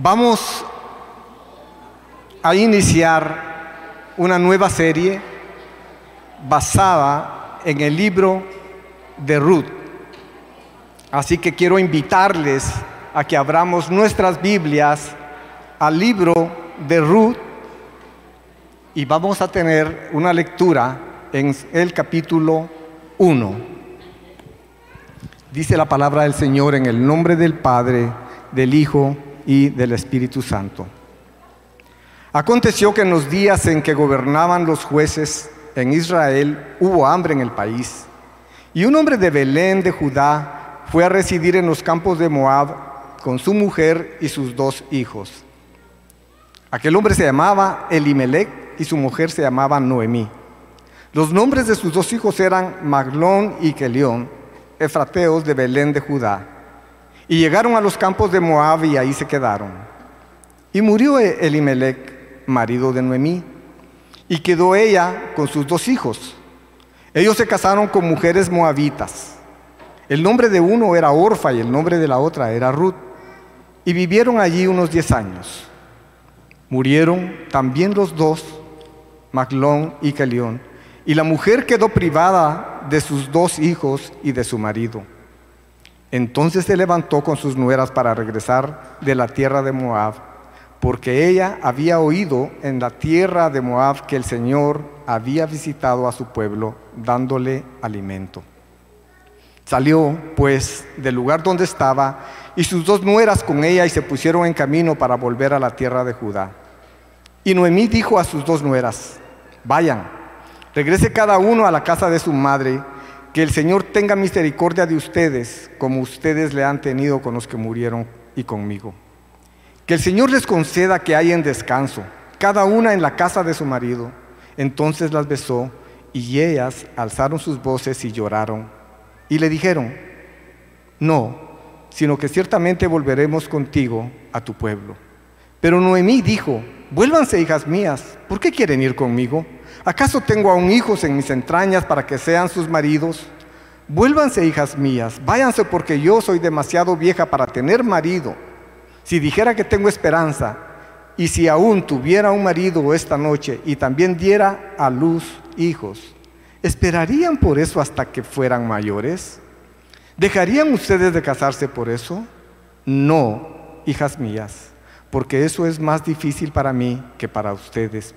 Vamos a iniciar una nueva serie basada en el libro de Ruth. Así que quiero invitarles a que abramos nuestras Biblias al libro de Ruth y vamos a tener una lectura en el capítulo 1. Dice la palabra del Señor en el nombre del Padre, del Hijo y del Espíritu Santo. Aconteció que en los días en que gobernaban los jueces en Israel hubo hambre en el país. Y un hombre de Belén de Judá fue a residir en los campos de Moab con su mujer y sus dos hijos. Aquel hombre se llamaba Elimelech y su mujer se llamaba Noemí. Los nombres de sus dos hijos eran Maglón y Kelión, efrateos de Belén de Judá. Y llegaron a los campos de Moab y ahí se quedaron. Y murió Elimelech, marido de Noemí, y quedó ella con sus dos hijos. Ellos se casaron con mujeres moabitas. El nombre de uno era Orfa y el nombre de la otra era Ruth. Y vivieron allí unos diez años. Murieron también los dos, Maglón y Calión, y la mujer quedó privada de sus dos hijos y de su marido. Entonces se levantó con sus nueras para regresar de la tierra de Moab, porque ella había oído en la tierra de Moab que el Señor había visitado a su pueblo dándole alimento. Salió, pues, del lugar donde estaba y sus dos nueras con ella y se pusieron en camino para volver a la tierra de Judá. Y Noemí dijo a sus dos nueras, vayan, regrese cada uno a la casa de su madre, que el Señor tenga misericordia de ustedes, como ustedes le han tenido con los que murieron y conmigo. Que el Señor les conceda que hayan descanso, cada una en la casa de su marido. Entonces las besó y ellas alzaron sus voces y lloraron. Y le dijeron, no, sino que ciertamente volveremos contigo a tu pueblo. Pero Noemí dijo, vuélvanse hijas mías, ¿por qué quieren ir conmigo? ¿Acaso tengo aún hijos en mis entrañas para que sean sus maridos? Vuélvanse hijas mías, váyanse porque yo soy demasiado vieja para tener marido. Si dijera que tengo esperanza, y si aún tuviera un marido esta noche y también diera a luz hijos, ¿Esperarían por eso hasta que fueran mayores? ¿Dejarían ustedes de casarse por eso? No, hijas mías, porque eso es más difícil para mí que para ustedes,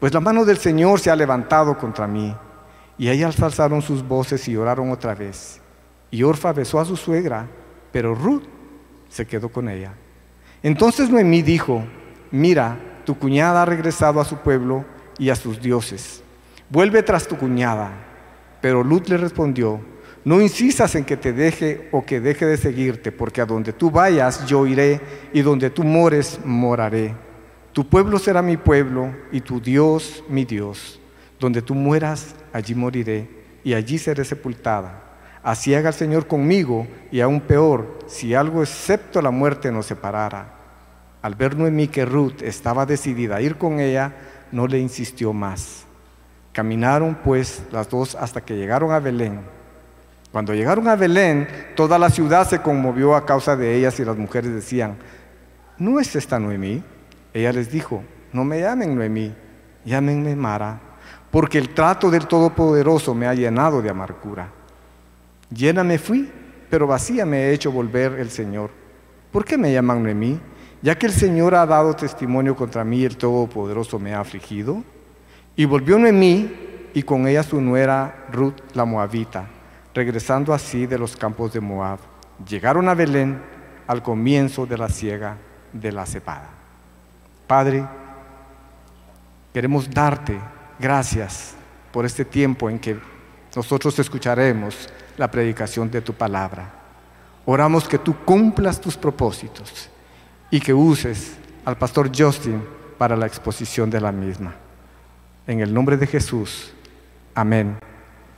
pues la mano del Señor se ha levantado contra mí. Y ellas alzaron sus voces y oraron otra vez. Y Orfa besó a su suegra, pero Ruth se quedó con ella. Entonces Noemí dijo, mira, tu cuñada ha regresado a su pueblo y a sus dioses vuelve tras tu cuñada. Pero Lut le respondió, no insistas en que te deje o que deje de seguirte, porque a donde tú vayas yo iré y donde tú mores moraré. Tu pueblo será mi pueblo y tu Dios mi Dios. Donde tú mueras, allí moriré y allí seré sepultada. Así haga el Señor conmigo y aún peor, si algo excepto la muerte nos separara. Al ver Noemí que Ruth estaba decidida a ir con ella, no le insistió más. Caminaron pues las dos hasta que llegaron a Belén. Cuando llegaron a Belén, toda la ciudad se conmovió a causa de ellas y las mujeres decían, ¿no es esta Noemí? Ella les dijo, no me llamen Noemí, llámenme Mara, porque el trato del Todopoderoso me ha llenado de amargura. Llena me fui, pero vacía me he hecho volver el Señor. ¿Por qué me llaman Noemí? Ya que el Señor ha dado testimonio contra mí, el Todopoderoso me ha afligido. Y volvió Noemí y con ella su nuera Ruth la Moabita, regresando así de los campos de Moab. Llegaron a Belén al comienzo de la siega de la cepada. Padre, queremos darte gracias por este tiempo en que nosotros escucharemos la predicación de tu palabra. Oramos que tú cumplas tus propósitos y que uses al pastor Justin para la exposición de la misma. En el nombre de Jesús. Amén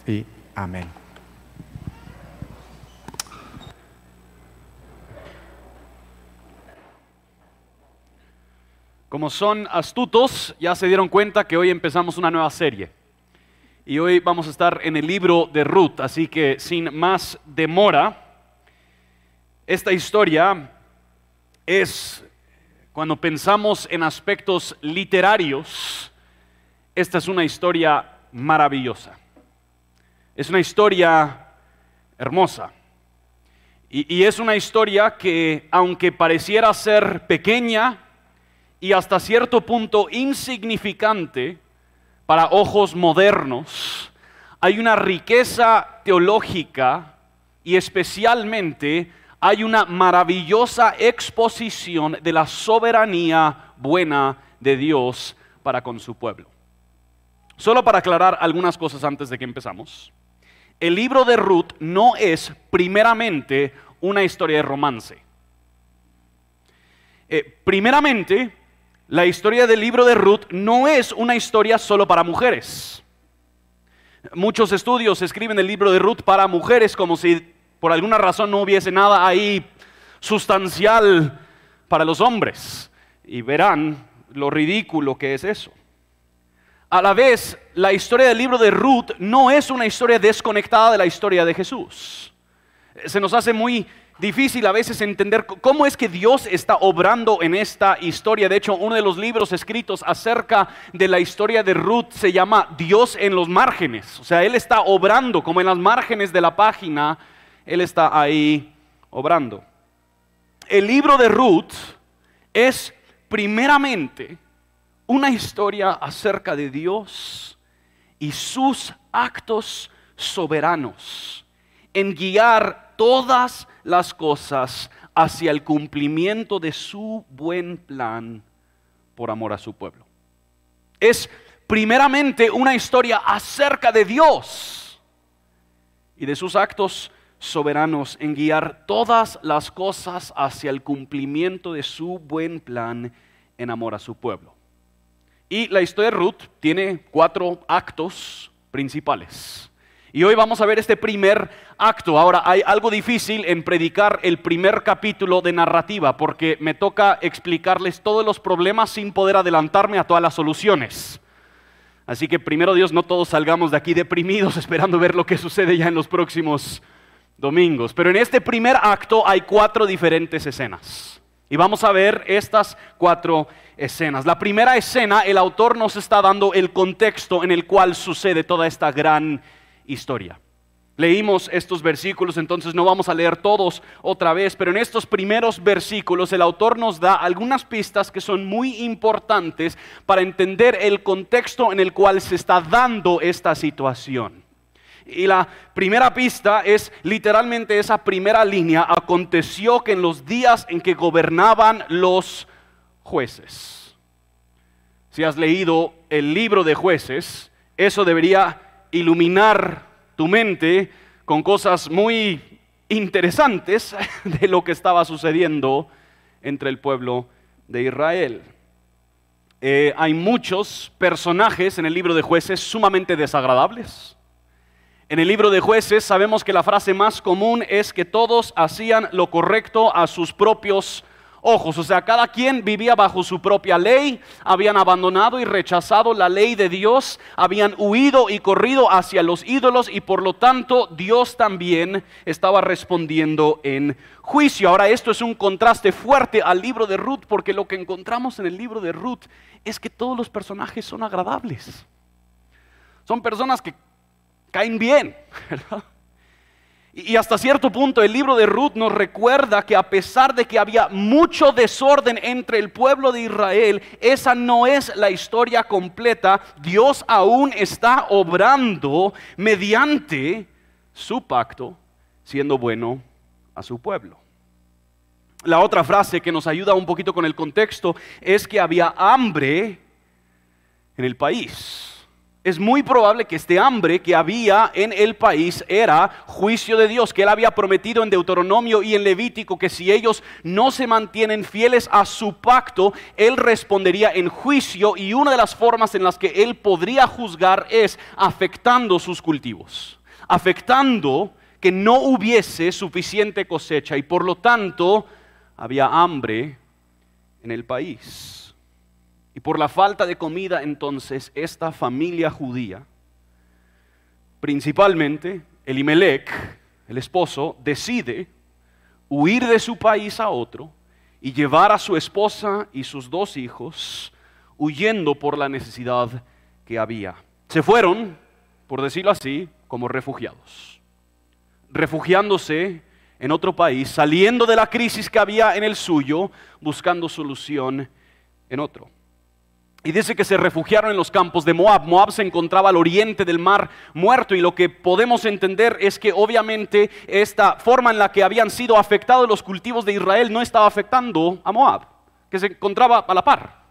y amén. Como son astutos, ya se dieron cuenta que hoy empezamos una nueva serie. Y hoy vamos a estar en el libro de Ruth, así que sin más demora, esta historia es cuando pensamos en aspectos literarios, esta es una historia maravillosa. Es una historia hermosa. Y, es una historia que, aunque pareciera ser pequeña y hasta cierto punto insignificante para ojos modernos, hay una riqueza teológica y especialmente hay una maravillosa exposición de la soberanía buena de Dios para con su pueblo. Solo para aclarar algunas cosas antes de que empezamos el libro de Ruth no es primeramente una historia de romance. Eh, primeramente, la historia del libro de Ruth no es una historia solo para mujeres. Muchos estudios escriben el libro de Ruth para mujeres como si por alguna razón no hubiese nada ahí sustancial para los hombres. Y verán lo ridículo que es eso a la vez, la historia del libro de Ruth no es una historia desconectada de la historia de Jesús. Se nos hace muy difícil a veces entender cómo es que Dios está obrando en esta historia. De hecho, uno de los libros escritos acerca de la historia de Ruth se llama Dios en los márgenes. O sea, Él está obrando como en las márgenes de la página, Él está ahí obrando. El libro de Ruth es primeramente una historia acerca de Dios y sus actos soberanos en guiar todas las cosas hacia el cumplimiento de su buen plan por amor a su pueblo. Es primeramente una historia acerca de Dios y de sus actos soberanos en guiar todas las cosas hacia el cumplimiento de su buen plan en amor a su pueblo. Y la historia de Ruth tiene cuatro actos principales. Y hoy vamos a ver este primer acto. Ahora, hay algo difícil en predicar el primer capítulo de narrativa, porque me toca explicarles todos los problemas sin poder adelantarme a todas las soluciones. Así que primero Dios, no todos salgamos de aquí deprimidos esperando ver lo que sucede ya en los próximos domingos. Pero en este primer acto hay cuatro diferentes escenas. Y vamos a ver estas cuatro escenas. La primera escena, el autor nos está dando el contexto en el cual sucede toda esta gran historia. Leímos estos versículos, entonces no vamos a leer todos otra vez, pero en estos primeros versículos el autor nos da algunas pistas que son muy importantes para entender el contexto en el cual se está dando esta situación. Y la primera pista es literalmente esa primera línea. Aconteció que en los días en que gobernaban los jueces. Si has leído el libro de jueces, eso debería iluminar tu mente con cosas muy interesantes de lo que estaba sucediendo entre el pueblo de Israel. Eh, hay muchos personajes en el libro de jueces sumamente desagradables en el libro de jueces sabemos que la frase más común es que todos hacían lo correcto a sus propios ojos. O sea, cada quien vivía bajo su propia ley, habían abandonado y rechazado la ley de Dios, habían huido y corrido hacia los ídolos y por lo tanto Dios también estaba respondiendo en juicio. Ahora esto es un contraste fuerte al libro de Ruth porque lo que encontramos en el libro de Ruth es que todos los personajes son agradables. Son personas que caen bien. Y hasta cierto punto el libro de Ruth nos recuerda que a pesar de que había mucho desorden entre el pueblo de Israel, esa no es la historia completa. Dios aún está obrando mediante su pacto, siendo bueno a su pueblo. La otra frase que nos ayuda un poquito con el contexto es que había hambre en el país es muy probable que este hambre que había en el país era juicio de Dios, que él había prometido en Deuteronomio y en Levítico que si ellos no se mantienen fieles a su pacto, él respondería en juicio y una de las formas en las que él podría juzgar es afectando sus cultivos, afectando que no hubiese suficiente cosecha y por lo tanto había hambre en el país. Y por la falta de comida, entonces, esta familia judía, principalmente Elimelech, el esposo, decide huir de su país a otro y llevar a su esposa y sus dos hijos, huyendo por la necesidad que había. Se fueron, por decirlo así, como refugiados, refugiándose en otro país, saliendo de la crisis que había en el suyo, buscando solución en otro. Y dice que se refugiaron en los campos de Moab. Moab se encontraba al oriente del mar muerto y lo que podemos entender es que obviamente esta forma en la que habían sido afectados los cultivos de Israel no estaba afectando a Moab, que se encontraba a la par.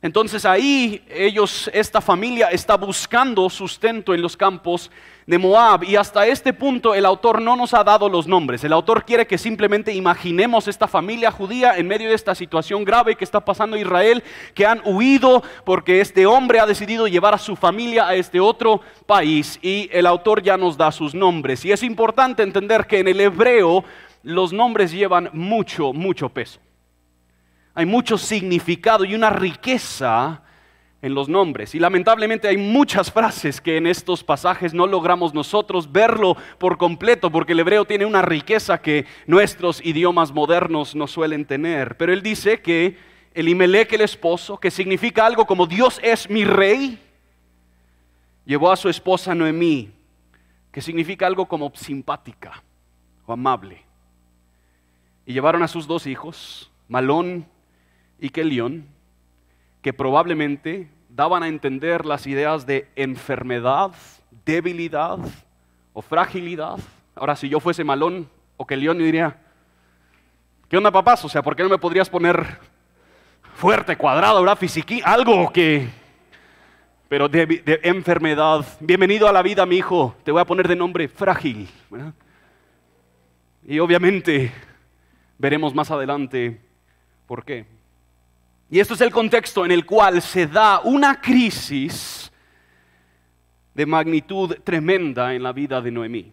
Entonces ahí ellos, esta familia está buscando sustento en los campos de Moab y hasta este punto el autor no nos ha dado los nombres. El autor quiere que simplemente imaginemos esta familia judía en medio de esta situación grave que está pasando Israel, que han huido porque este hombre ha decidido llevar a su familia a este otro país y el autor ya nos da sus nombres. Y es importante entender que en el hebreo los nombres llevan mucho, mucho peso. Hay mucho significado y una riqueza en los nombres. Y lamentablemente hay muchas frases que en estos pasajes no logramos nosotros verlo por completo, porque el hebreo tiene una riqueza que nuestros idiomas modernos no suelen tener. Pero él dice que el Imelec, el esposo, que significa algo como Dios es mi rey, llevó a su esposa Noemí, que significa algo como simpática o amable. Y llevaron a sus dos hijos, Malón y que león, que probablemente daban a entender las ideas de enfermedad, debilidad o fragilidad. Ahora, si yo fuese malón o que león, yo diría, ¿qué onda papás? O sea, ¿por qué no me podrías poner fuerte, cuadrado, ¿verdad? Fisiquí, algo que... Pero de, enfermedad. Bienvenido a la vida, mi hijo. Te voy a poner de nombre frágil. Y obviamente veremos más adelante por qué. Y esto es el contexto en el cual se da una crisis de magnitud tremenda en la vida de Noemí.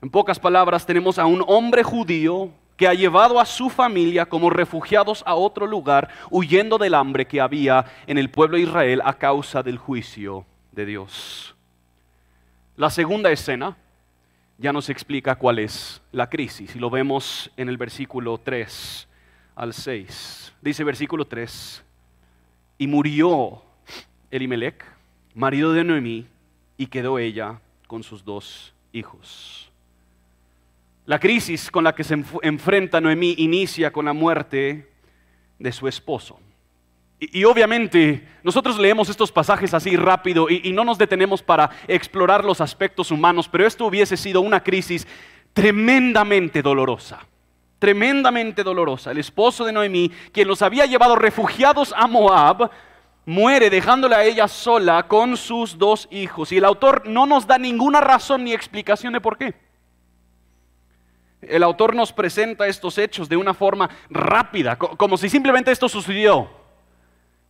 En pocas palabras, tenemos a un hombre judío que ha llevado a su familia como refugiados a otro lugar, huyendo del hambre que había en el pueblo de Israel a causa del juicio de Dios. La segunda escena ya nos explica cuál es la crisis y lo vemos en el versículo 3 al 6. Dice versículo 3, y murió Elimelech, marido de Noemí, y quedó ella con sus dos hijos. La crisis con la que se enfrenta Noemí inicia con la muerte de su esposo. Y, obviamente nosotros leemos estos pasajes así rápido y, y no nos detenemos para explorar los aspectos humanos, pero esto hubiese sido una crisis tremendamente dolorosa tremendamente dolorosa. El esposo de Noemí, quien los había llevado refugiados a Moab, muere dejándola a ella sola con sus dos hijos. Y el autor no nos da ninguna razón ni explicación de por qué. El autor nos presenta estos hechos de una forma rápida, como si simplemente esto sucedió.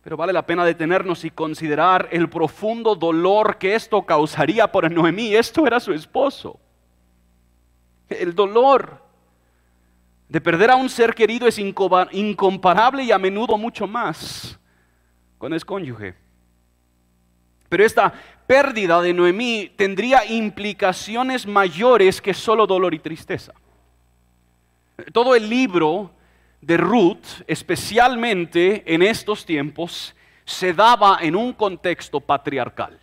Pero vale la pena detenernos y considerar el profundo dolor que esto causaría por Noemí. Esto era su esposo. El dolor de perder a un ser querido es incomparable y a menudo mucho más con el cónyuge. Pero esta pérdida de Noemí tendría implicaciones mayores que solo dolor y tristeza. Todo el libro de Ruth, especialmente en estos tiempos, se daba en un contexto patriarcal,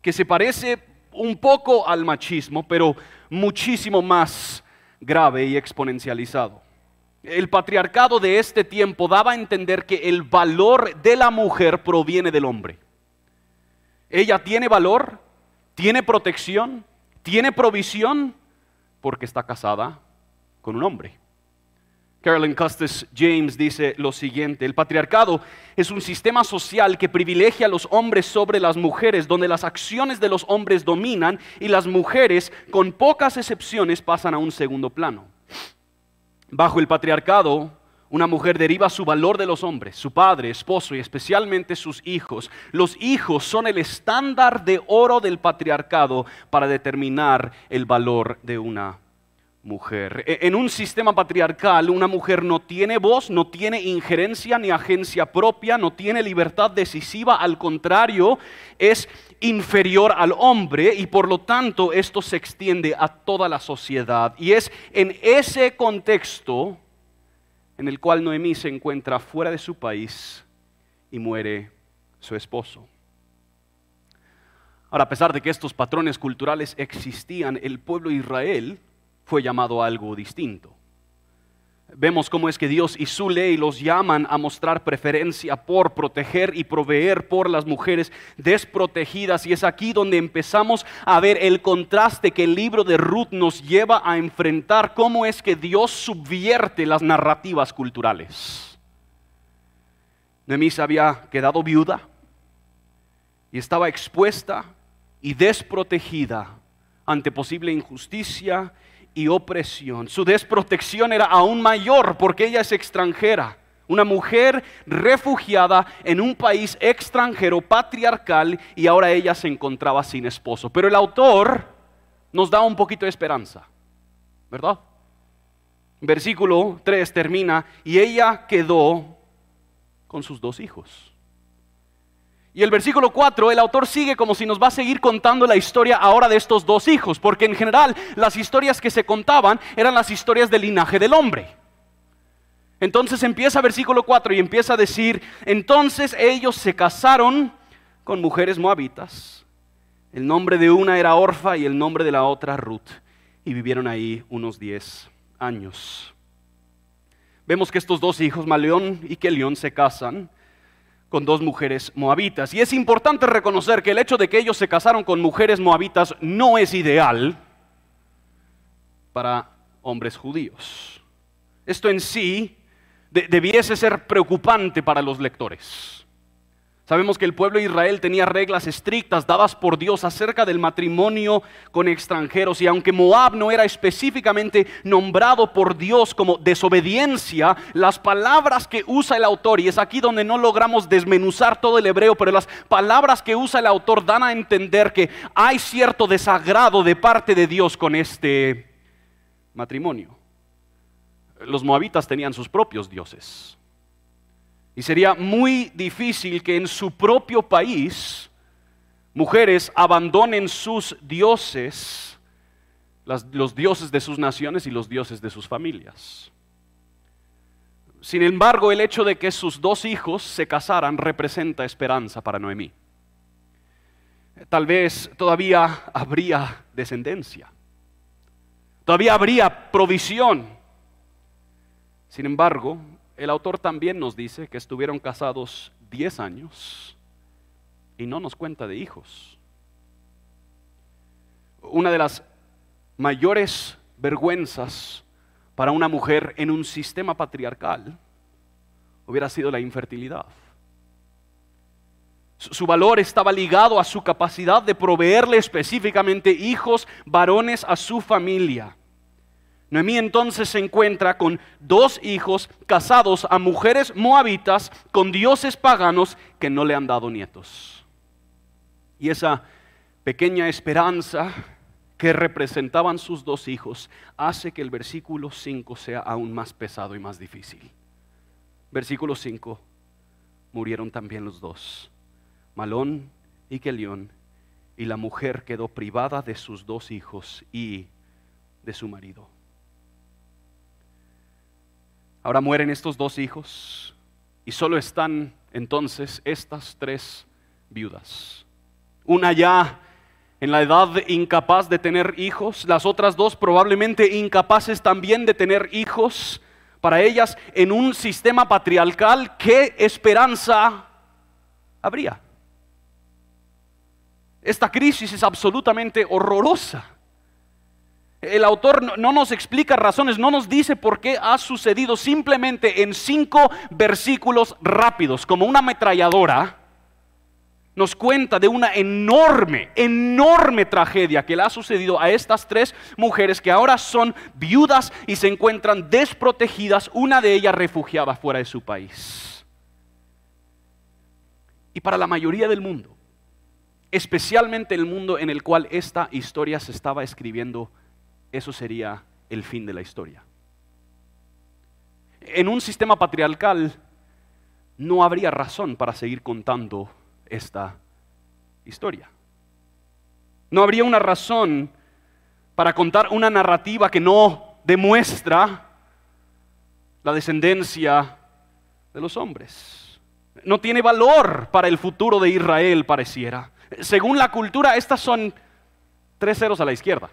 que se parece un poco al machismo, pero muchísimo más grave y exponencializado. El patriarcado de este tiempo daba a entender que el valor de la mujer proviene del hombre. Ella tiene valor, tiene protección, tiene provisión porque está casada con un hombre. Carolyn Custis James dice lo siguiente, el patriarcado es un sistema social que privilegia a los hombres sobre las mujeres, donde las acciones de los hombres dominan y las mujeres, con pocas excepciones, pasan a un segundo plano. Bajo el patriarcado, una mujer deriva su valor de los hombres, su padre, esposo y especialmente sus hijos. Los hijos son el estándar de oro del patriarcado para determinar el valor de una mujer. E, en un sistema patriarcal, una mujer no tiene voz, no tiene injerencia ni agencia propia, no tiene libertad decisiva, al contrario, es inferior al hombre y por lo tanto esto se extiende a toda la sociedad. Y es en ese contexto en el cual Noemí se encuentra fuera de su país y muere su esposo. Ahora, a pesar de que estos patrones culturales existían, el pueblo de Israel fue llamado a algo distinto. Vemos cómo es que Dios y su ley los llaman a mostrar preferencia por proteger y proveer por las mujeres desprotegidas. Y es aquí donde empezamos a ver el contraste que el libro de Ruth nos lleva a enfrentar, cómo es que Dios subvierte las narrativas culturales. Noemí había quedado viuda y estaba expuesta y desprotegida ante posible injusticia y opresión. Su desprotección era aún mayor porque ella es extranjera. Una mujer refugiada en un país extranjero, patriarcal, y ahora ella se encontraba sin esposo. Pero el autor nos da un poquito de esperanza, ¿verdad? Versículo 3 termina, y ella quedó con sus dos hijos. Y el versículo 4, el autor sigue como si nos va a seguir contando la historia ahora de estos dos hijos, porque en general las historias que se contaban eran las historias del linaje del hombre. Entonces empieza versículo 4 y empieza a decir, entonces ellos se casaron con mujeres moabitas. El nombre de una era Orfa y el nombre de la otra Ruth. Y vivieron ahí unos 10 años. Vemos que estos dos hijos, Maleón y Kelión, se casan con dos mujeres moabitas. Y es importante reconocer que el hecho de que ellos se casaron con mujeres moabitas no es ideal para hombres judíos. Esto en sí debiese ser preocupante para los lectores. Sabemos que el pueblo de Israel tenía reglas estrictas dadas por Dios acerca del matrimonio con extranjeros y aunque Moab no era específicamente nombrado por Dios como desobediencia, las palabras que usa el autor, y es aquí donde no logramos desmenuzar todo el hebreo, pero las palabras que usa el autor dan a entender que hay cierto desagrado de parte de Dios con este matrimonio. Los moabitas tenían sus propios dioses. Y sería muy difícil que en su propio país mujeres abandonen sus dioses, los dioses de sus naciones y los dioses de sus familias. Sin embargo, el hecho de que sus dos hijos se casaran representa esperanza para Noemí. Tal vez todavía habría descendencia, todavía habría provisión. Sin embargo, el autor también nos dice que estuvieron casados 10 años y no nos cuenta de hijos. Una de las mayores vergüenzas para una mujer en un sistema patriarcal hubiera sido la infertilidad. Su valor estaba ligado a su capacidad de proveerle específicamente hijos varones a su familia. Noemí entonces se encuentra con dos hijos casados a mujeres moabitas con dioses paganos que no le han dado nietos. Y esa pequeña esperanza que representaban sus dos hijos hace que el versículo 5 sea aún más pesado y más difícil. Versículo 5, murieron también los dos, Malón y Kelión, y la mujer quedó privada de sus dos hijos y de su marido. Ahora mueren estos dos hijos y solo están entonces estas tres viudas. Una ya en la edad incapaz de tener hijos, las otras dos probablemente incapaces también de tener hijos. Para ellas, en un sistema patriarcal, ¿qué esperanza habría? Esta crisis es absolutamente horrorosa. El autor no nos explica razones, no nos dice por qué ha sucedido, simplemente en cinco versículos rápidos, como una ametralladora, nos cuenta de una enorme, enorme tragedia que le ha sucedido a estas tres mujeres que ahora son viudas y se encuentran desprotegidas, una de ellas refugiada fuera de su país. Y para la mayoría del mundo, especialmente el mundo en el cual esta historia se estaba escribiendo, eso sería el fin de la historia. En un sistema patriarcal no habría razón para seguir contando esta historia. No habría una razón para contar una narrativa que no demuestra la descendencia de los hombres. No tiene valor para el futuro de Israel, pareciera. Según la cultura, estas son tres ceros a la izquierda.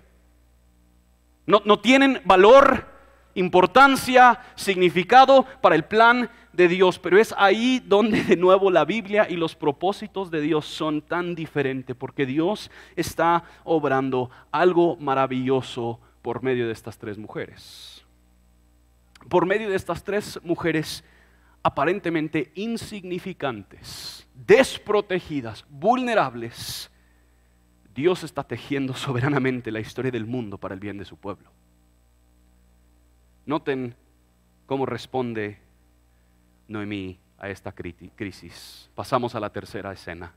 No, tienen valor, importancia, significado para el plan de Dios, pero es ahí donde de nuevo la Biblia y los propósitos de Dios son tan diferentes, porque Dios está obrando algo maravilloso por medio de estas tres mujeres. Por medio de estas tres mujeres aparentemente insignificantes, desprotegidas, vulnerables, Dios está tejiendo soberanamente la historia del mundo para el bien de su pueblo. Noten cómo responde Noemí a esta crisis. Pasamos a la tercera escena.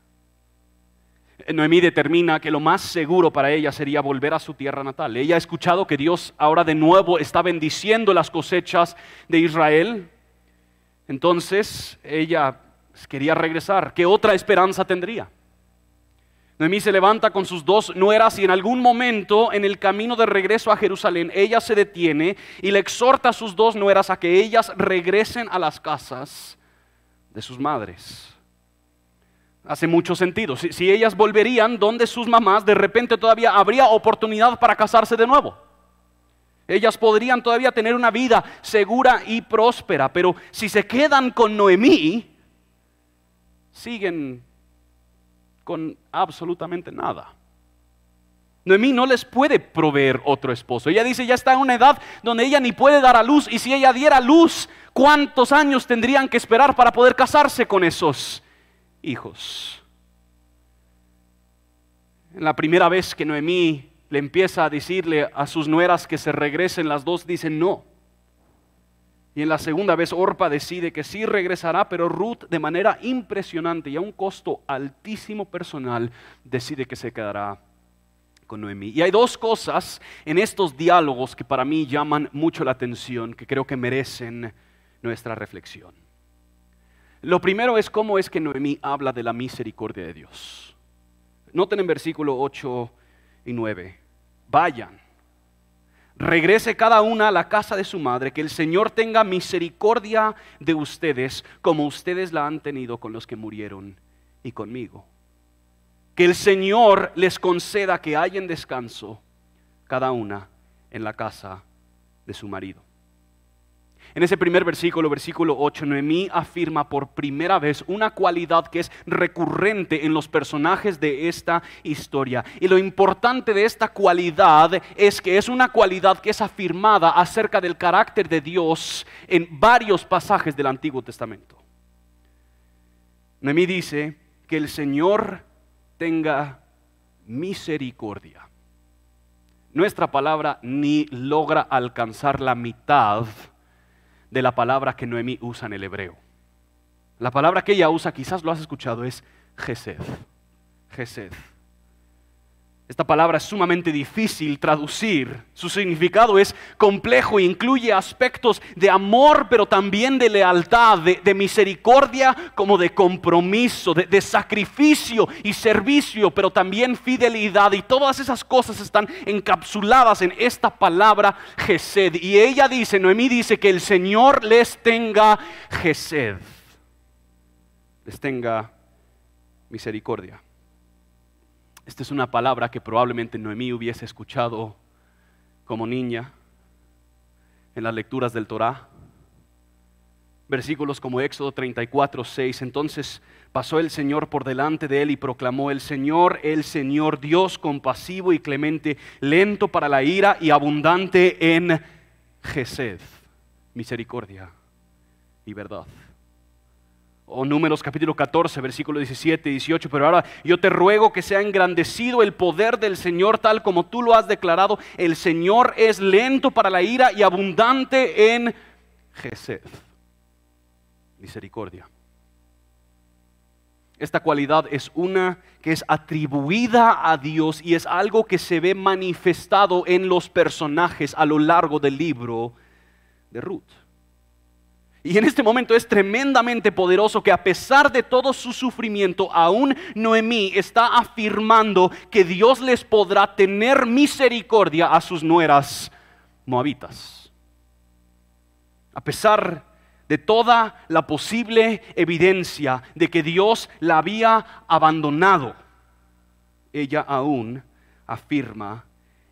Noemí determina que lo más seguro para ella sería volver a su tierra natal. Ella ha escuchado que Dios ahora de nuevo está bendiciendo las cosechas de Israel. Entonces ella quería regresar. ¿Qué otra esperanza tendría? Noemí se levanta con sus dos nueras y en algún momento en el camino de regreso a Jerusalén ella se detiene y le exhorta a sus dos nueras a que ellas regresen a las casas de sus madres. Hace mucho sentido. Si, ellas volverían donde sus mamás, de repente todavía habría oportunidad para casarse de nuevo. Ellas podrían todavía tener una vida segura y próspera, pero si se quedan con Noemí, siguen con absolutamente nada. Noemí no les puede proveer otro esposo. Ella dice, ya está en una edad donde ella ni puede dar a luz. Y si ella diera luz, ¿cuántos años tendrían que esperar para poder casarse con esos hijos? En la primera vez que Noemí le empieza a decirle a sus nueras que se regresen, las dos dicen no. Y en la segunda vez Orpa decide que sí regresará, pero Ruth de manera impresionante y a un costo altísimo personal decide que se quedará con Noemí. Y hay dos cosas en estos diálogos que para mí llaman mucho la atención, que creo que merecen nuestra reflexión. Lo primero es cómo es que Noemí habla de la misericordia de Dios. Noten en versículo 8 y 9. Vayan regrese cada una a la casa de su madre, que el Señor tenga misericordia de ustedes como ustedes la han tenido con los que murieron y conmigo. Que el Señor les conceda que hayan descanso cada una en la casa de su marido. En ese primer versículo, versículo 8, Noemí afirma por primera vez una cualidad que es recurrente en los personajes de esta historia. Y lo importante de esta cualidad es que es una cualidad que es afirmada acerca del carácter de Dios en varios pasajes del Antiguo Testamento. Noemí dice que el Señor tenga misericordia. Nuestra palabra ni logra alcanzar la mitad de la palabra que Noemí usa en el hebreo. La palabra que ella usa, quizás lo has escuchado, es Gesed. Gesed. Esta palabra es sumamente difícil traducir. Su significado es complejo e incluye aspectos de amor, pero también de lealtad, de, misericordia, como de compromiso, de, de, sacrificio y servicio, pero también fidelidad. Y todas esas cosas están encapsuladas en esta palabra Gesed. Y ella dice, Noemí dice que el Señor les tenga Gesed, les tenga misericordia. Esta es una palabra que probablemente Noemí hubiese escuchado como niña en las lecturas del Torá. Versículos como Éxodo 34, 6. Entonces pasó el Señor por delante de él y proclamó, el Señor, el Señor, Dios compasivo y clemente, lento para la ira y abundante en Gesed, misericordia y verdad o Números capítulo 14, versículo 17 y 18, pero ahora yo te ruego que sea engrandecido el poder del Señor tal como tú lo has declarado. El Señor es lento para la ira y abundante en Gesed. Misericordia. Esta cualidad es una que es atribuida a Dios y es algo que se ve manifestado en los personajes a lo largo del libro de Ruth. Y en este momento es tremendamente poderoso que a pesar de todo su sufrimiento, aún Noemí está afirmando que Dios les podrá tener misericordia a sus nueras moabitas. a pesar de toda la posible evidencia de que Dios la había abandonado, ella aún afirma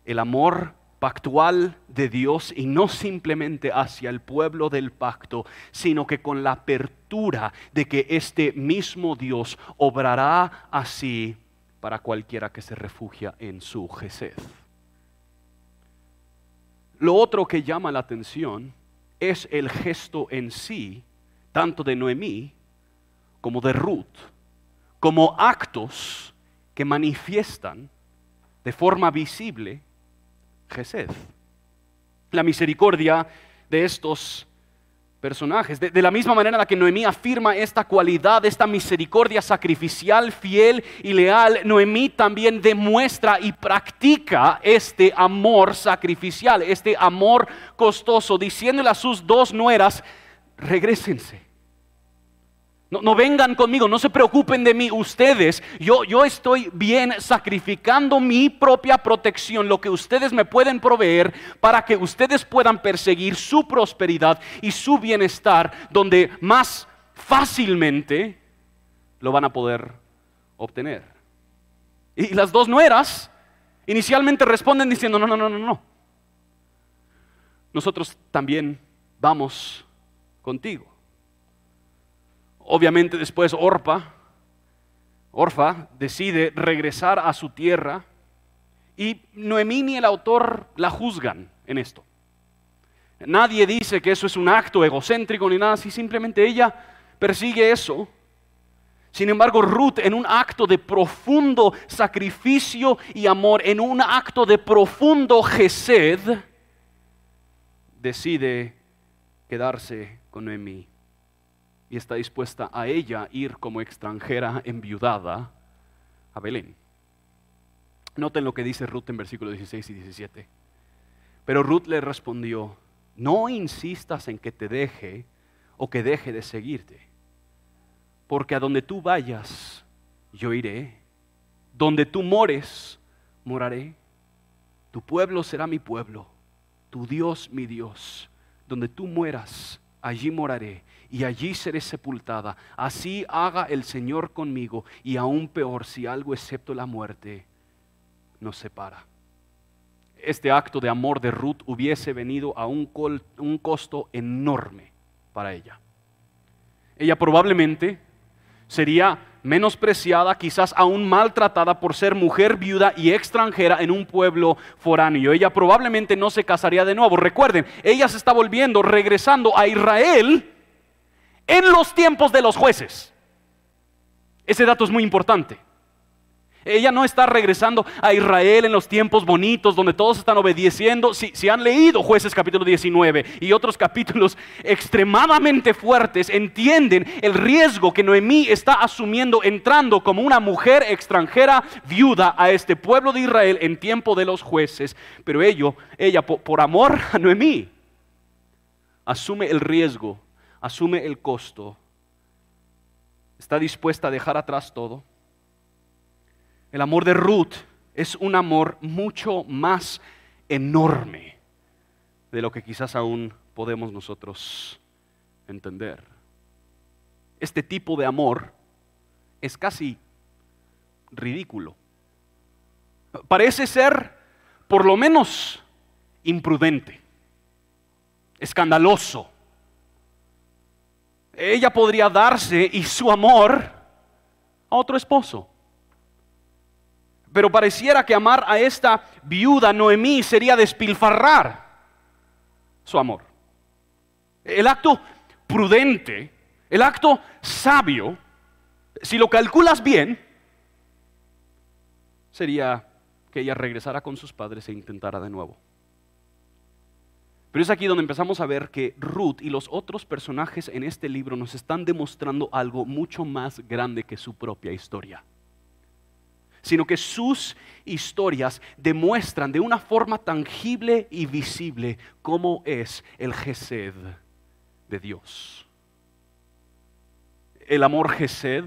el amor pactual de Dios y no simplemente hacia el pueblo del pacto, sino que con la apertura de que este mismo Dios obrará así para cualquiera que se refugia en su Gesed. Lo otro que llama la atención es el gesto en sí, tanto de Noemí como de Ruth, como actos que manifiestan de forma visible Gesed. La misericordia de estos personajes. De, la misma manera en la que Noemí afirma esta cualidad, esta misericordia sacrificial, fiel y leal, Noemí también demuestra y practica este amor sacrificial, este amor costoso, diciéndole a sus dos nueras, regresense no, vengan conmigo, no se preocupen de mí ustedes. Yo, yo estoy bien sacrificando mi propia protección, lo que ustedes me pueden proveer para que ustedes puedan perseguir su prosperidad y su bienestar, donde más fácilmente lo van a poder obtener. Y las dos nueras inicialmente responden diciendo, no, no, no, no, no. Nosotros también vamos contigo. Obviamente después Orpa, Orfa decide regresar a su tierra y Noemí ni el autor la juzgan en esto. Nadie dice que eso es un acto egocéntrico ni nada si simplemente ella persigue eso. Sin embargo, Ruth en un acto de profundo sacrificio y amor, en un acto de profundo gesed, decide quedarse con Noemí y está dispuesta a ella ir como extranjera enviudada a Belén. Noten lo que dice Ruth en versículos 16 y 17. Pero Ruth le respondió, no insistas en que te deje o que deje de seguirte, porque a donde tú vayas, yo iré, donde tú mores, moraré, tu pueblo será mi pueblo, tu Dios mi Dios, donde tú mueras, allí moraré y allí seré sepultada. Así haga el Señor conmigo y aún peor si algo excepto la muerte nos separa. Este acto de amor de Ruth hubiese venido a un, un costo enorme para ella. Ella probablemente sería menospreciada, quizás aún maltratada por ser mujer viuda y extranjera en un pueblo foráneo. Ella probablemente no se casaría de nuevo. Recuerden, ella se está volviendo, regresando a Israel en los tiempos de los jueces. Ese dato es muy importante. Ella no está regresando a Israel en los tiempos bonitos donde todos están obedeciendo. Si, han leído jueces capítulo 19 y otros capítulos extremadamente fuertes, entienden el riesgo que Noemí está asumiendo entrando como una mujer extranjera viuda a este pueblo de Israel en tiempo de los jueces. Pero ello, ella por amor a Noemí asume el riesgo, asume el costo, está dispuesta a dejar atrás todo el amor de Ruth es un amor mucho más enorme de lo que quizás aún podemos nosotros entender. Este tipo de amor es casi ridículo. Parece ser, por lo menos, imprudente, escandaloso. Ella podría darse y su amor a otro esposo. Pero pareciera que amar a esta viuda Noemí sería despilfarrar su amor. El acto prudente, el acto sabio, si lo calculas bien, sería que ella regresara con sus padres e intentara de nuevo. Pero es aquí donde empezamos a ver que Ruth y los otros personajes en este libro nos están demostrando algo mucho más grande que su propia historia sino que sus historias demuestran de una forma tangible y visible cómo es el Gesed de Dios. El amor Gesed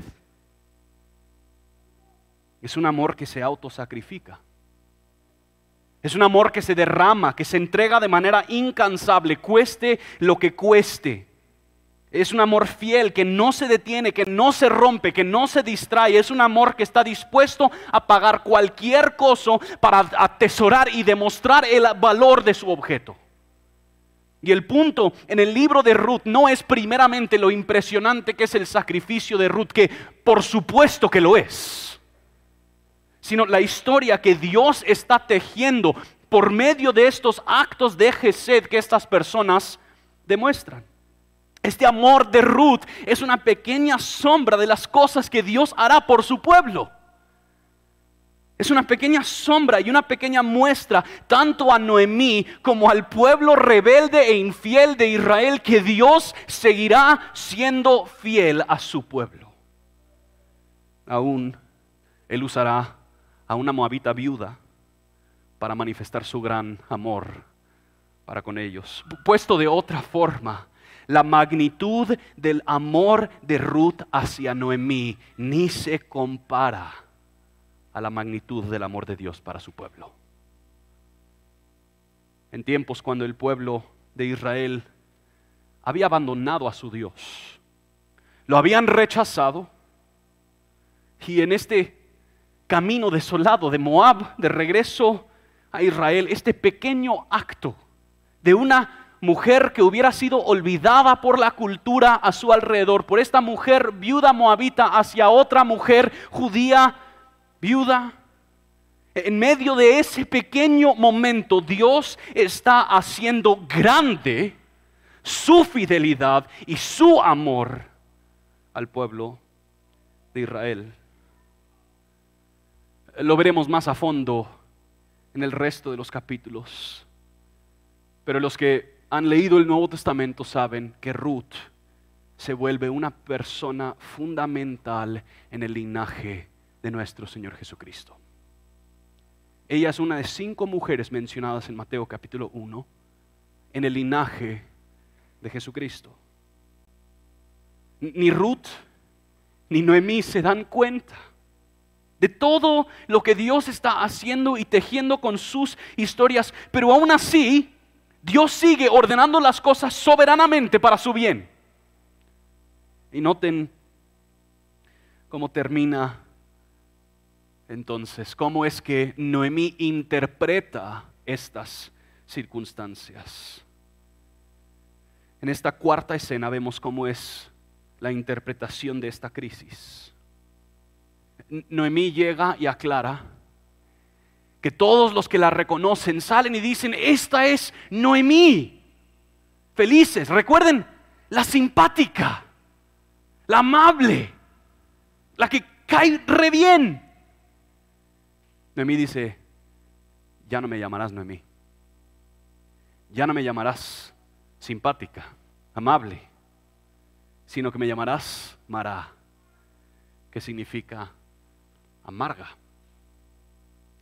es un amor que se autosacrifica. Es un amor que se derrama, que se entrega de manera incansable, cueste lo que cueste. Es un amor fiel que no se detiene, que no se rompe, que no se distrae. Es un amor que está dispuesto a pagar cualquier cosa para atesorar y demostrar el valor de su objeto. Y el punto en el libro de Ruth no es primeramente lo impresionante que es el sacrificio de Ruth, que por supuesto que lo es, sino la historia que Dios está tejiendo por medio de estos actos de Gesed que estas personas demuestran. Este amor de Ruth es una pequeña sombra de las cosas que Dios hará por su pueblo. Es una pequeña sombra y una pequeña muestra tanto a Noemí como al pueblo rebelde e infiel de Israel que Dios seguirá siendo fiel a su pueblo. Aún Él usará a una moabita viuda para manifestar su gran amor para con ellos. Puesto de otra forma, la magnitud del amor de Ruth hacia Noemí ni se compara a la magnitud del amor de Dios para su pueblo. En tiempos cuando el pueblo de Israel había abandonado a su Dios, lo habían rechazado y en este camino desolado de Moab de regreso a Israel, este pequeño acto de una mujer que hubiera sido olvidada por la cultura a su alrededor, por esta mujer viuda moabita hacia otra mujer judía viuda. En medio de ese pequeño momento, Dios está haciendo grande su fidelidad y su amor al pueblo de Israel. Lo veremos más a fondo en el resto de los capítulos. Pero los que han leído el Nuevo Testamento saben que Ruth se vuelve una persona fundamental en el linaje de nuestro Señor Jesucristo. Ella es una de cinco mujeres mencionadas en Mateo capítulo 1 en el linaje de Jesucristo. Ni Ruth ni Noemí se dan cuenta de todo lo que Dios está haciendo y tejiendo con sus historias, pero aún así Dios sigue ordenando las cosas soberanamente para su bien. Y noten cómo termina entonces, cómo es que Noemí interpreta estas circunstancias. En esta cuarta escena vemos cómo es la interpretación de esta crisis. Noemí llega y aclara que todos los que la reconocen salen y dicen, esta es Noemí. Felices, recuerden, la simpática, la amable, la que cae re bien. Noemí dice, ya no me llamarás Noemí, ya no me llamarás simpática, amable, sino que me llamarás Mara, que significa amarga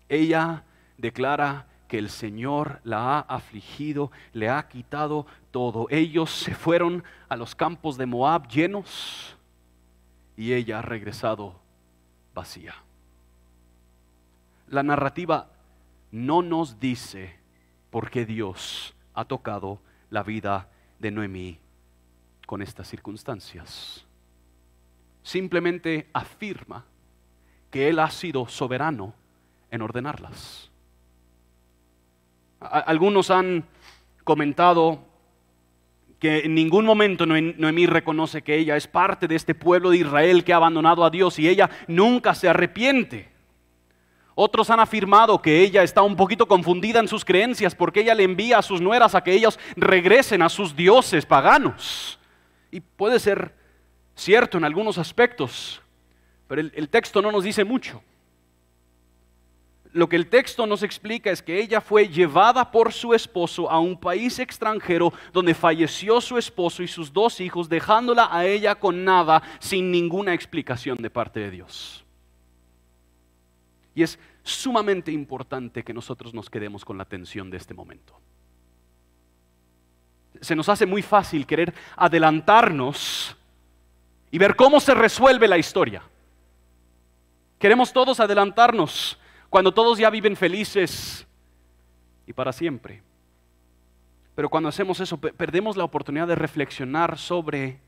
ella declara que el Señor la ha afligido, le ha quitado todo. Ellos se fueron a los campos de Moab llenos y ella ha regresado vacía. La narrativa no nos dice por qué Dios ha tocado la vida de Noemí con estas circunstancias. Simplemente afirma que Él ha sido soberano en ordenarlas. Algunos han comentado que en ningún momento Noemí reconoce que ella es parte de este pueblo de Israel que ha abandonado a Dios y ella nunca se arrepiente. Otros han afirmado que ella está un poquito confundida en sus creencias porque ella le envía a sus nueras a que ellos regresen a sus dioses paganos. Y puede ser cierto en algunos aspectos, pero el, texto no nos dice mucho. Lo que el texto nos explica es que ella fue llevada por su esposo a un país extranjero donde falleció su esposo y sus dos hijos, dejándola a ella con nada, sin ninguna explicación de parte de Dios. Y es sumamente importante que nosotros nos quedemos con la atención de este momento. Se nos hace muy fácil querer adelantarnos y ver cómo se resuelve la historia. Queremos todos adelantarnos cuando todos ya viven felices y para siempre. Pero cuando hacemos eso, perdemos la oportunidad de reflexionar sobre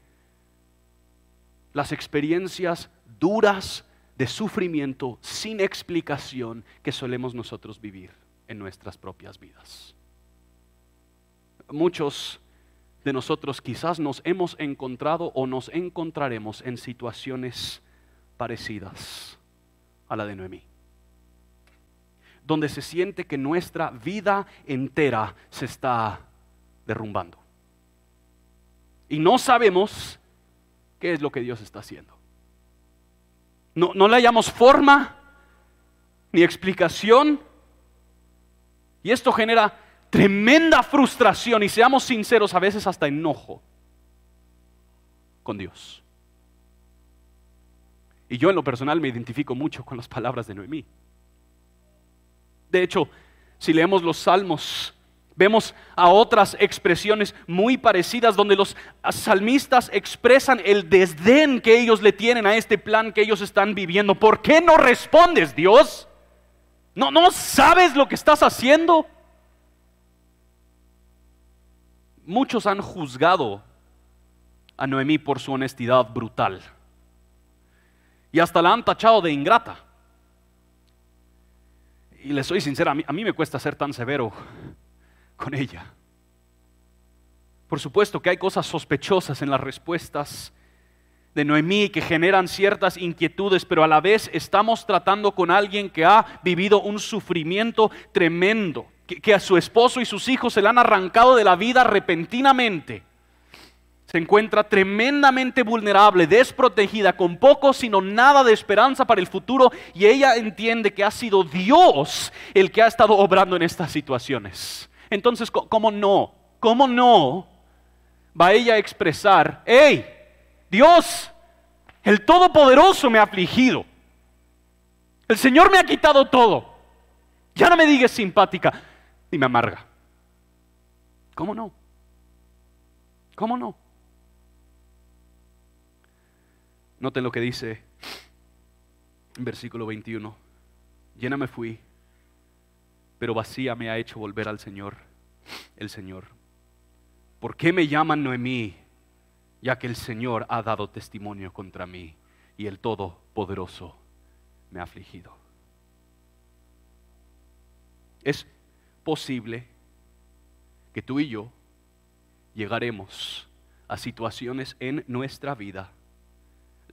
las experiencias duras de sufrimiento sin explicación que solemos nosotros vivir en nuestras propias vidas. Muchos de nosotros quizás nos hemos encontrado o nos encontraremos en situaciones parecidas a la de Noemí, donde se siente que nuestra vida entera se está derrumbando. Y no sabemos qué es lo que Dios está haciendo. No, no le hallamos forma ni explicación. Y esto genera tremenda frustración y seamos sinceros, a veces hasta enojo con Dios. Y yo en lo personal me identifico mucho con las palabras de Noemí. De hecho, si leemos los salmos, vemos a otras expresiones muy parecidas donde los salmistas expresan el desdén que ellos le tienen a este plan que ellos están viviendo. ¿Por qué no respondes, Dios? ¿No, no sabes lo que estás haciendo? Muchos han juzgado a Noemí por su honestidad brutal. Y hasta la han tachado de ingrata. Y le soy sincera, a mí, a mí me cuesta ser tan severo con ella. Por supuesto que hay cosas sospechosas en las respuestas de Noemí que generan ciertas inquietudes, pero a la vez estamos tratando con alguien que ha vivido un sufrimiento tremendo que, a su esposo y sus hijos se le han arrancado de la vida repentinamente. Se encuentra tremendamente vulnerable, desprotegida, con poco sino nada de esperanza para el futuro y ella entiende que ha sido Dios el que ha estado obrando en estas situaciones. Entonces, ¿cómo no? ¿Cómo no va ella a expresar, hey, Dios, el Todopoderoso me ha afligido, el Señor me ha quitado todo, ya no me digas simpática, y me amarga. ¿Cómo no? ¿Cómo no? Noten lo que dice en versículo 21. Llena me fui, pero vacía me ha hecho volver al Señor, el Señor. ¿Por qué me llaman Noemí? Ya que el Señor ha dado testimonio contra mí y el Todopoderoso me ha afligido. Es posible que tú y yo llegaremos a situaciones en nuestra vida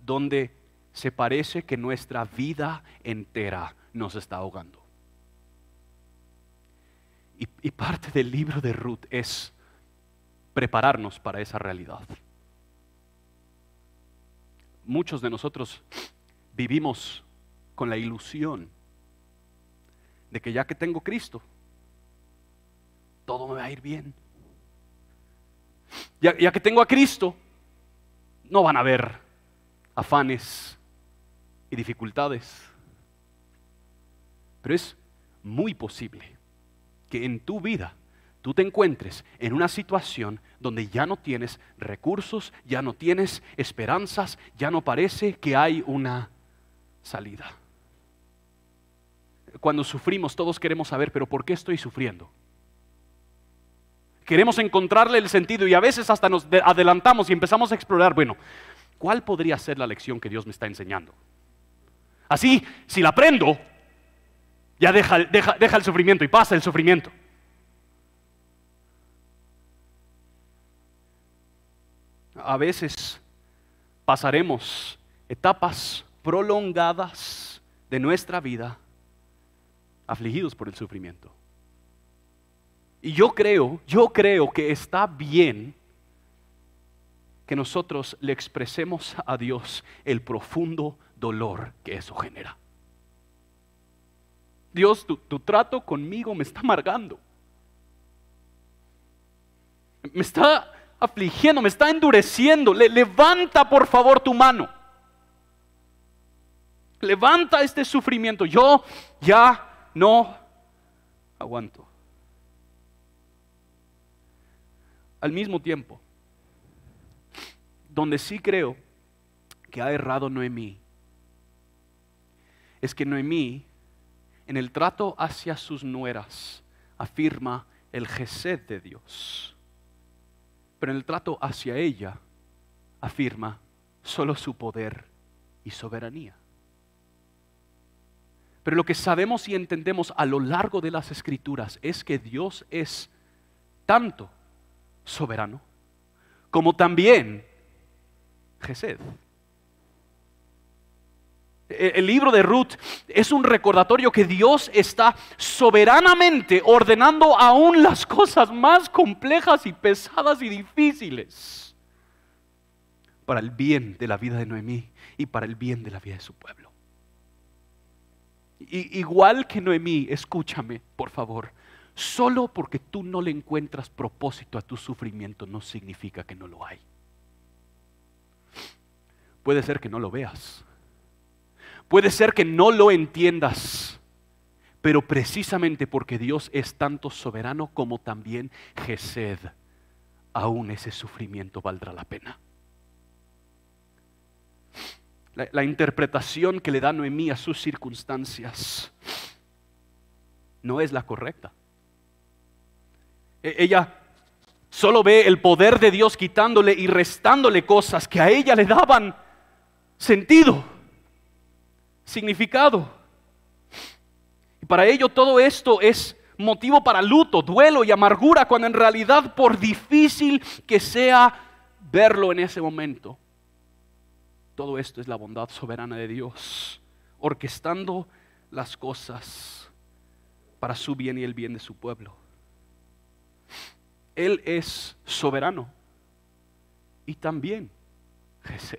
donde se parece que nuestra vida entera nos está ahogando. Y, parte del libro de Ruth es prepararnos para esa realidad. Muchos de nosotros vivimos con la ilusión de que ya que tengo Cristo, todo me va a ir bien. Ya, que tengo a Cristo, no van a haber afanes y dificultades. Pero es muy posible que en tu vida tú te encuentres en una situación donde ya no tienes recursos, ya no tienes esperanzas, ya no parece que hay una salida. Cuando sufrimos todos queremos saber, pero ¿por qué estoy sufriendo? queremos encontrarle el sentido y a veces hasta nos adelantamos y empezamos a explorar, bueno, ¿cuál podría ser la lección que Dios me está enseñando? Así, si la aprendo, ya deja, deja, el sufrimiento y pasa el sufrimiento. A veces pasaremos etapas prolongadas de nuestra vida afligidos por el sufrimiento. Y yo creo, yo creo que está bien que nosotros le expresemos a Dios el profundo dolor que eso genera. Dios, tu, trato conmigo me está amargando. Me está afligiendo, me está endureciendo. levanta por favor tu mano. Levanta este sufrimiento. Yo ya no aguanto. al mismo tiempo, donde sí creo que ha errado Noemí, es que Noemí, en el trato hacia sus nueras, afirma el Gesed de Dios. Pero en el trato hacia ella afirma solo su poder y soberanía. Pero lo que sabemos y entendemos a lo largo de las escrituras es que Dios es tanto soberano como también Gesed. E, el libro de Ruth es un recordatorio que Dios está soberanamente ordenando aún las cosas más complejas y pesadas y difíciles para el bien de la vida de Noemí y para el bien de la vida de su pueblo. igual que Noemí, escúchame, por favor, solo porque tú no le encuentras propósito a tu sufrimiento no significa que no lo hay. Puede ser que no lo veas Puede ser que no lo entiendas, pero precisamente porque Dios es tanto soberano como también Gesed, aún ese sufrimiento valdrá la pena. La, interpretación que le da Noemí a sus circunstancias no es la correcta. E, ella solo ve el poder de Dios quitándole y restándole cosas que a ella le daban sentido significado. Y para ello todo esto es motivo para luto, duelo y amargura, cuando en realidad por difícil que sea verlo en ese momento, todo esto es la bondad soberana de Dios, orquestando las cosas para su bien y el bien de su pueblo. Él es soberano y también Jesús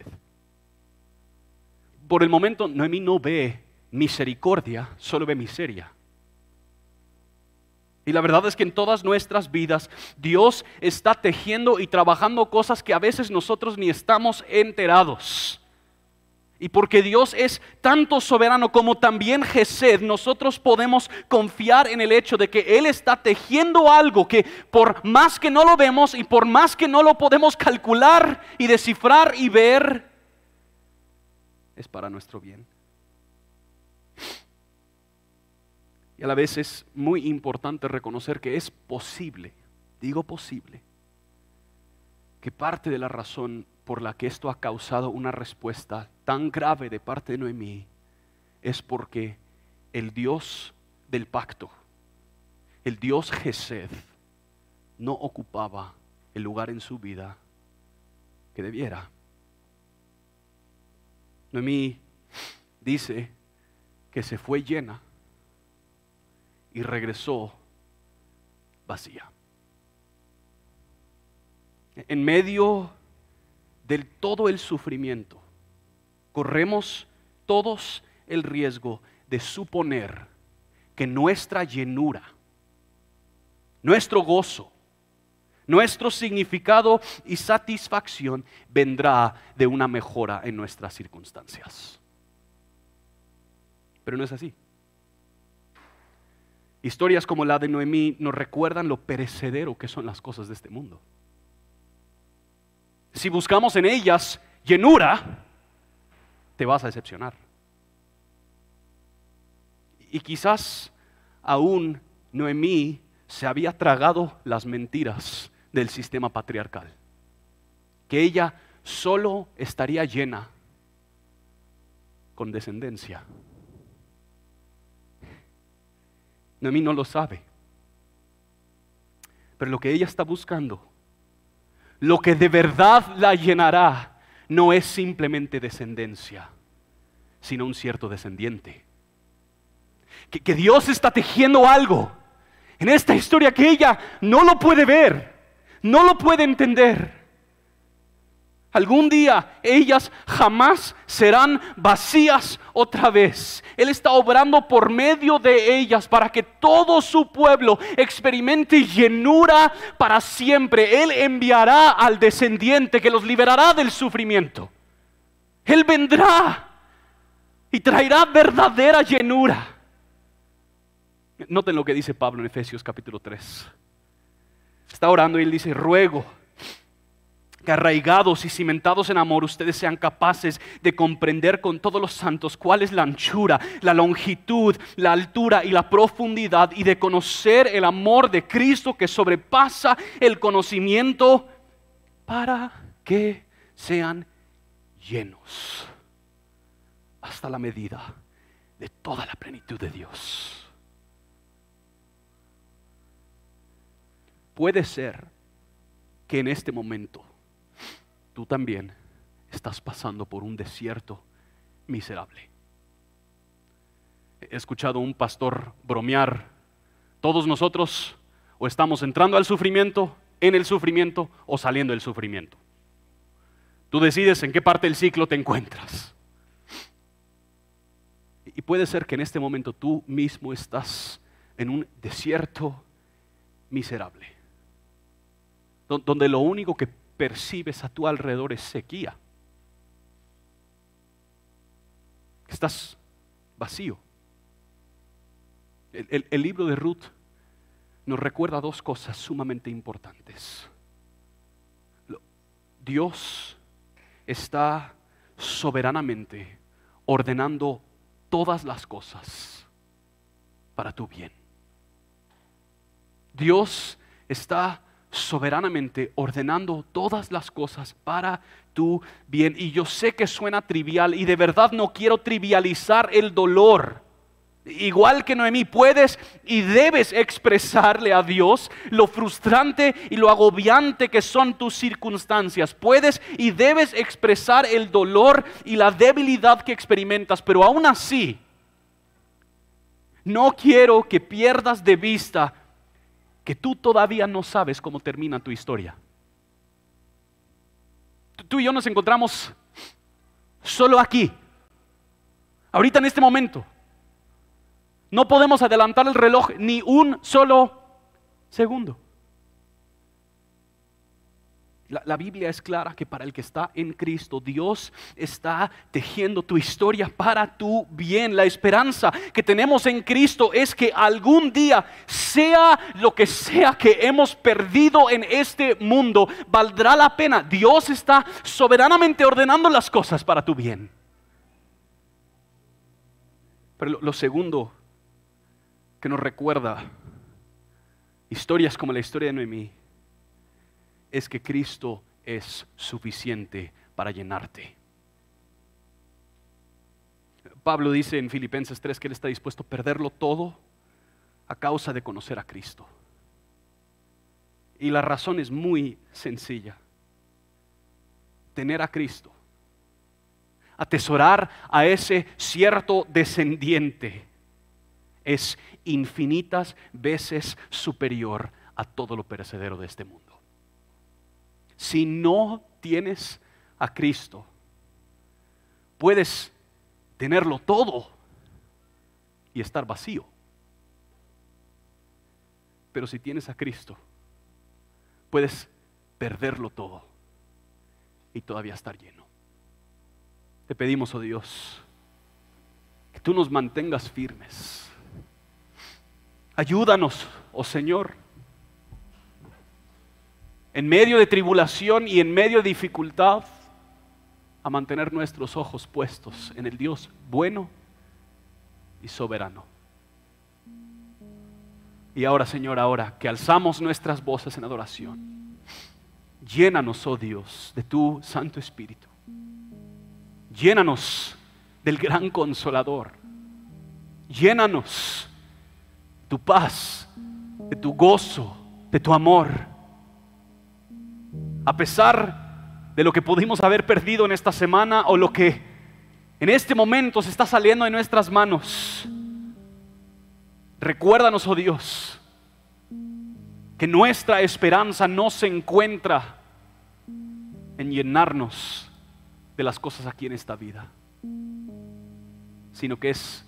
por el momento Noemí no ve misericordia, solo ve miseria. Y la verdad es que en todas nuestras vidas Dios está tejiendo y trabajando cosas que a veces nosotros ni estamos enterados. Y porque Dios es tanto soberano como también Gesed, nosotros podemos confiar en el hecho de que Él está tejiendo algo que por más que no lo vemos y por más que no lo podemos calcular y descifrar y ver, es para nuestro bien. Y a la vez es muy importante reconocer que es posible, digo posible, que parte de la razón por la que esto ha causado una respuesta tan grave de parte de Noemí es porque el Dios del pacto, el Dios Gesed, no ocupaba el lugar en su vida que debiera. Noemí dice que se fue llena y regresó vacía. En medio del todo el sufrimiento, corremos todos el riesgo de suponer que nuestra llenura, nuestro gozo, nuestro significado y satisfacción vendrá de una mejora en nuestras circunstancias. Pero no es así. Historias como la de Noemí nos recuerdan lo perecedero que son las cosas de este mundo. Si buscamos en ellas llenura, te vas a decepcionar. Y quizás aún Noemí se había tragado las mentiras del sistema patriarcal. Que ella solo estaría llena con descendencia. Noemí no lo sabe. Pero lo que ella está buscando, lo que de verdad la llenará, no es simplemente descendencia, sino un cierto descendiente. Que, que Dios está tejiendo algo en esta historia que ella no lo puede ver no lo puede entender. Algún día ellas jamás serán vacías otra vez. Él está obrando por medio de ellas para que todo su pueblo experimente llenura para siempre. Él enviará al descendiente que los liberará del sufrimiento. Él vendrá y traerá verdadera llenura. Noten lo que dice Pablo en Efesios capítulo 3 está orando y él dice, ruego que arraigados y cimentados en amor ustedes sean capaces de comprender con todos los santos cuál es la anchura, la longitud, la altura y la profundidad y de conocer el amor de Cristo que sobrepasa el conocimiento para que sean llenos hasta la medida de toda la plenitud de Dios. Puede ser que en este momento tú también estás pasando por un desierto miserable. He escuchado a un pastor bromear, todos nosotros o estamos entrando al sufrimiento, en el sufrimiento o saliendo del sufrimiento. Tú decides en qué parte del ciclo te encuentras. Y puede ser que en este momento tú mismo estás en un desierto miserable, donde lo único que percibes a tu alrededor es sequía. Estás vacío. El, libro de Ruth nos recuerda dos cosas sumamente importantes. Dios está soberanamente ordenando todas las cosas para tu bien. Dios está soberanamente ordenando todas las cosas para tu bien. Y yo sé que suena trivial y de verdad no quiero trivializar el dolor. Igual que Noemí, puedes y debes expresarle a Dios lo frustrante y lo agobiante que son tus circunstancias. Puedes y debes expresar el dolor y la debilidad que experimentas, pero aún así, no quiero que pierdas de vista que tú todavía no sabes cómo termina tu historia. Tú y yo nos encontramos solo aquí, ahorita en este momento. No podemos adelantar el reloj ni un solo segundo. La, Biblia es clara que para el que está en Cristo, Dios está tejiendo tu historia para tu bien. La esperanza que tenemos en Cristo es que algún día, sea lo que sea que hemos perdido en este mundo, valdrá la pena. Dios está soberanamente ordenando las cosas para tu bien. Pero lo, segundo que nos recuerda historias como la historia de Noemí es que Cristo es suficiente para llenarte. Pablo dice en Filipenses 3 que él está dispuesto a perderlo todo a causa de conocer a Cristo. Y la razón es muy sencilla. Tener a Cristo. Atesorar a ese cierto descendiente es infinitas veces superior a todo lo perecedero de este mundo. Si no tienes a Cristo, puedes tenerlo todo y estar vacío. Pero si tienes a Cristo, puedes perderlo todo y todavía estar lleno. Te pedimos, oh Dios, que tú nos mantengas firmes. Ayúdanos, oh Señor en medio de tribulación y en medio de dificultad, a mantener nuestros ojos puestos en el Dios bueno y soberano. Y ahora, Señor, ahora que alzamos nuestras voces en adoración, llénanos, oh Dios, de tu Santo Espíritu. Llénanos del gran consolador. Llénanos tu paz, de tu gozo, de tu amor a pesar de lo que pudimos haber perdido en esta semana o lo que en este momento se está saliendo de nuestras manos, recuérdanos, oh Dios, que nuestra esperanza no se encuentra en llenarnos de las cosas aquí en esta vida, sino que es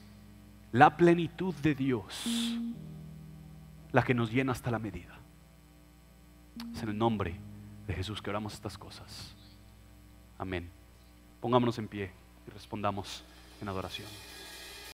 la plenitud de Dios la que nos llena hasta la medida. Es en el nombre de Jesús que oramos estas cosas. Amén. Pongámonos en pie y respondamos en adoración.